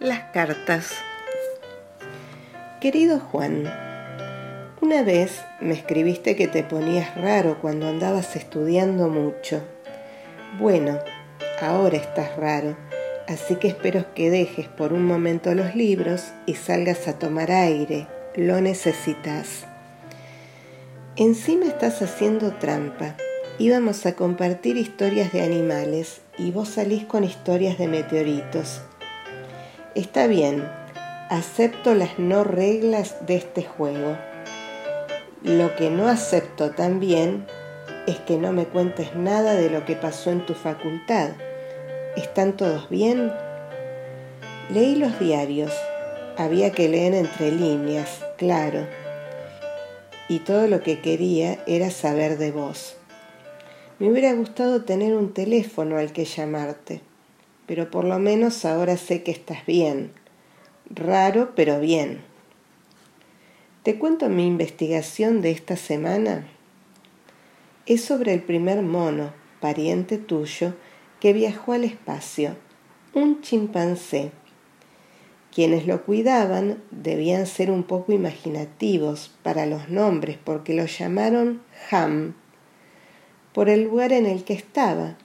Las cartas. Querido Juan, una vez me escribiste que te ponías raro cuando andabas estudiando mucho. Bueno, ahora estás raro, así que espero que dejes por un momento los libros y salgas a tomar aire. Lo necesitas. Encima estás haciendo trampa. Íbamos a compartir historias de animales y vos salís con historias de meteoritos. Está bien, acepto las no reglas de este juego. Lo que no acepto también es que no me cuentes nada de lo que pasó en tu facultad. ¿Están todos bien? Leí los diarios. Había que leer entre líneas, claro. Y todo lo que quería era saber de vos. Me hubiera gustado tener un teléfono al que llamarte pero por lo menos ahora sé que estás bien. Raro, pero bien. Te cuento mi investigación de esta semana. Es sobre el primer mono, pariente tuyo, que viajó al espacio, un chimpancé. Quienes lo cuidaban debían ser un poco imaginativos para los nombres porque lo llamaron Ham, por el lugar en el que estaba.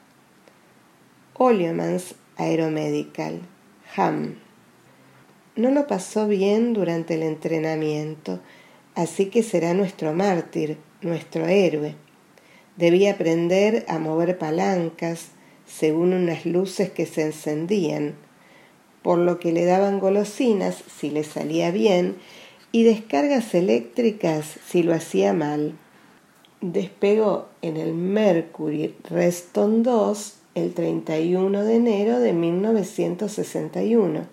Aeromedical, HAM. No lo pasó bien durante el entrenamiento, así que será nuestro mártir, nuestro héroe. Debía aprender a mover palancas según unas luces que se encendían, por lo que le daban golosinas si le salía bien y descargas eléctricas si lo hacía mal. Despegó en el Mercury Reston 2 el 31 de enero de 1961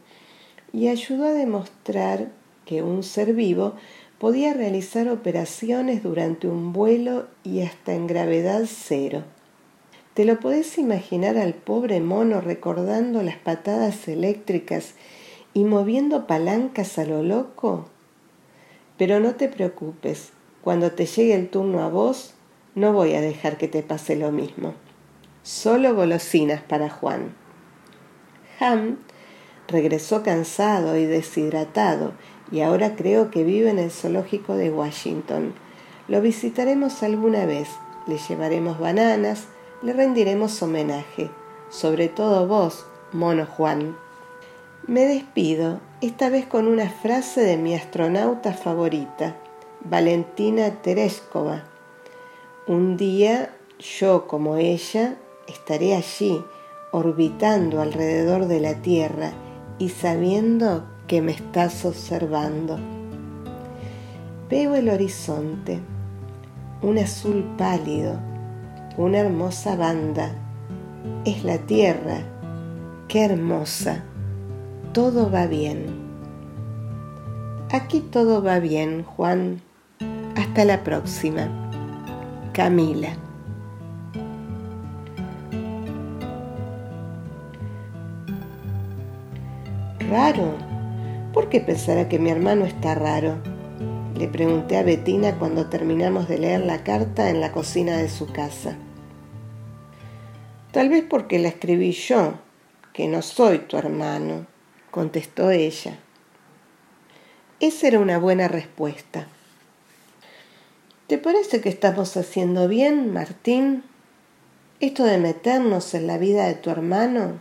y ayudó a demostrar que un ser vivo podía realizar operaciones durante un vuelo y hasta en gravedad cero. ¿Te lo podés imaginar al pobre mono recordando las patadas eléctricas y moviendo palancas a lo loco? Pero no te preocupes, cuando te llegue el turno a vos, no voy a dejar que te pase lo mismo. Solo golosinas para Juan. Ham regresó cansado y deshidratado y ahora creo que vive en el zoológico de Washington. Lo visitaremos alguna vez, le llevaremos bananas, le rendiremos homenaje, sobre todo vos, mono Juan. Me despido, esta vez con una frase de mi astronauta favorita, Valentina Tereshkova. Un día, yo como ella, estaré allí orbitando alrededor de la Tierra y sabiendo que me estás observando. Veo el horizonte, un azul pálido, una hermosa banda. Es la Tierra, qué hermosa. Todo va bien. Aquí todo va bien, Juan. Hasta la próxima. Camila. Raro. ¿Por qué pensará que mi hermano está raro? Le pregunté a Betina cuando terminamos de leer la carta en la cocina de su casa. Tal vez porque la escribí yo, que no soy tu hermano, contestó ella. Esa era una buena respuesta. ¿Te parece que estamos haciendo bien, Martín? Esto de meternos en la vida de tu hermano.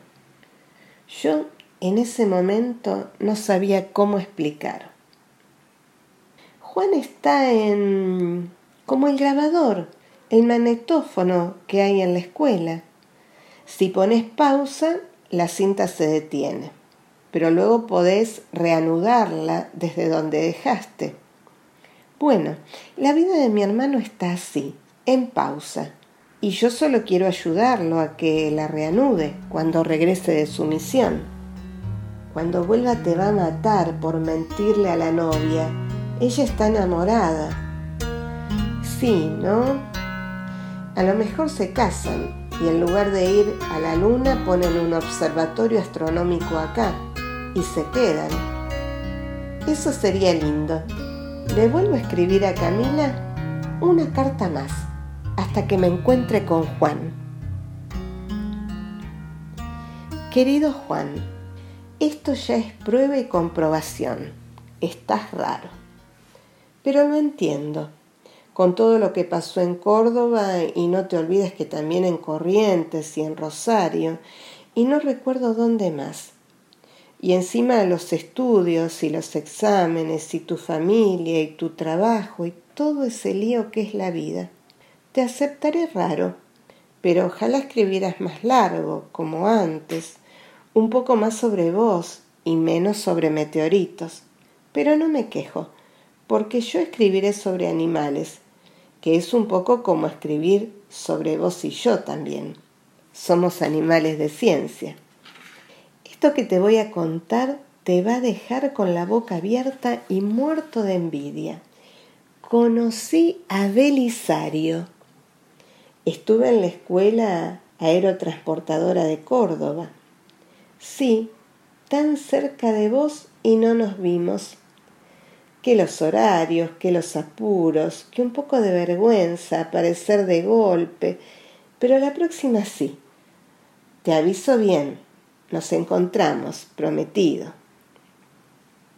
Yo en ese momento no sabía cómo explicar. Juan está en... como el grabador, el magnetófono que hay en la escuela. Si pones pausa, la cinta se detiene, pero luego podés reanudarla desde donde dejaste. Bueno, la vida de mi hermano está así, en pausa, y yo solo quiero ayudarlo a que la reanude cuando regrese de su misión. Cuando vuelva te va a matar por mentirle a la novia. Ella está enamorada. Sí, ¿no? A lo mejor se casan y en lugar de ir a la luna ponen un observatorio astronómico acá y se quedan. Eso sería lindo. Le vuelvo a escribir a Camila una carta más hasta que me encuentre con Juan. Querido Juan, Esto ya es prueba y comprobación. Estás raro. Pero lo entiendo. Con todo lo que pasó en Córdoba y no te olvides que también en Corrientes y en Rosario y no recuerdo dónde más. Y encima los estudios y los exámenes y tu familia y tu trabajo y todo ese lío que es la vida. Te aceptaré raro, pero ojalá escribieras más largo, como antes, un poco más sobre vos y menos sobre meteoritos. Pero no me quejo, porque yo escribiré sobre animales, que es un poco como escribir sobre vos y yo también. Somos animales de ciencia. Esto que te voy a contar te va a dejar con la boca abierta y muerto de envidia. Conocí a Belisario. Estuve en la escuela aerotransportadora de Córdoba. Sí, tan cerca de vos y no nos vimos. Que los horarios, que los apuros, que un poco de vergüenza aparecer de golpe, pero la próxima sí. Te aviso bien, nos encontramos, prometido.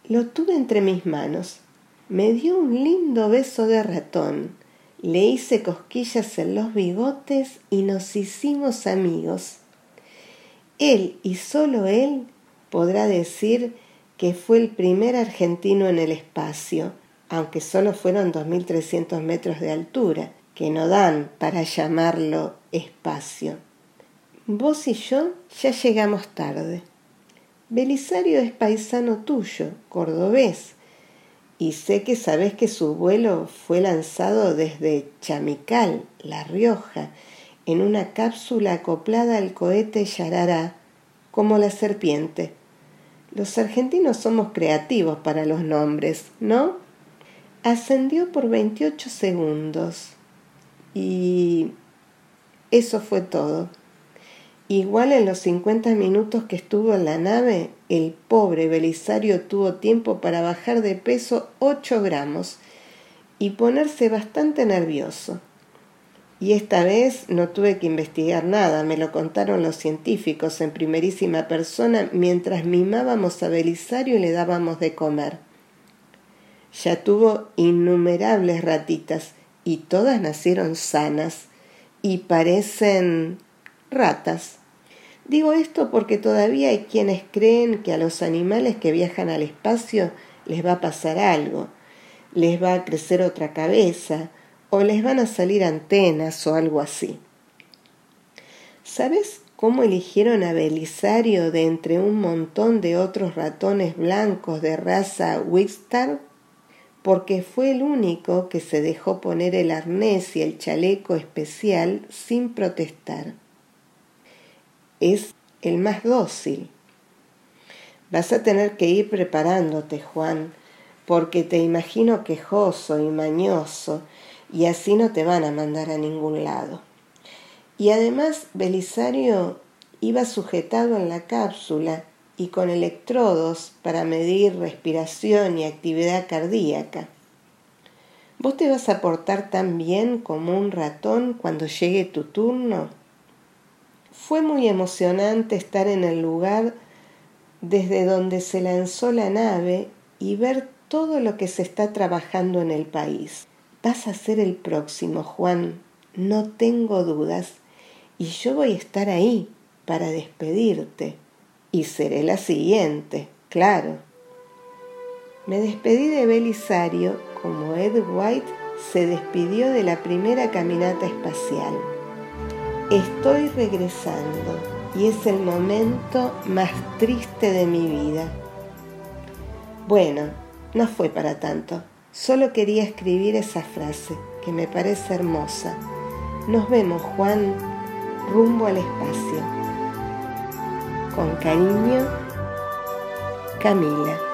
Lo tuve entre mis manos, me dio un lindo beso de ratón, le hice cosquillas en los bigotes y nos hicimos amigos. Él y solo él podrá decir que fue el primer argentino en el espacio, aunque solo fueron 2.300 metros de altura, que no dan para llamarlo espacio. Vos y yo ya llegamos tarde. Belisario es paisano tuyo, cordobés, y sé que sabés que su vuelo fue lanzado desde Chamical, La Rioja, en una cápsula acoplada al cohete Yarará, como la serpiente. Los argentinos somos creativos para los nombres, ¿no? Ascendió por 28 segundos y eso fue todo. Igual en los 50 minutos que estuvo en la nave, el pobre Belisario tuvo tiempo para bajar de peso 8 gramos y ponerse bastante nervioso. Y esta vez no tuve que investigar nada, me lo contaron los científicos en primerísima persona mientras mimábamos a Belisario y le dábamos de comer. Ya tuvo innumerables ratitas y todas nacieron sanas y parecen ratas. Digo esto porque todavía hay quienes creen que a los animales que viajan al espacio les va a pasar algo, les va a crecer otra cabeza, o les van a salir antenas o algo así. ¿Sabes cómo eligieron a Belisario de entre un montón de otros ratones blancos de raza Wigstar? Porque fue el único que se dejó poner el arnés y el chaleco especial sin protestar es el más dócil. Vas a tener que ir preparándote, Juan, porque te imagino quejoso y mañoso, y así no te van a mandar a ningún lado. Y además Belisario iba sujetado en la cápsula y con electrodos para medir respiración y actividad cardíaca. ¿Vos te vas a portar tan bien como un ratón cuando llegue tu turno? Fue muy emocionante estar en el lugar desde donde se lanzó la nave y ver todo lo que se está trabajando en el país. Vas a ser el próximo, Juan, no tengo dudas, y yo voy a estar ahí para despedirte, y seré la siguiente, claro. Me despedí de Belisario como Ed White se despidió de la primera caminata espacial. Estoy regresando y es el momento más triste de mi vida. Bueno, no fue para tanto. Solo quería escribir esa frase que me parece hermosa. Nos vemos, Juan, rumbo al espacio. Con cariño, Camila.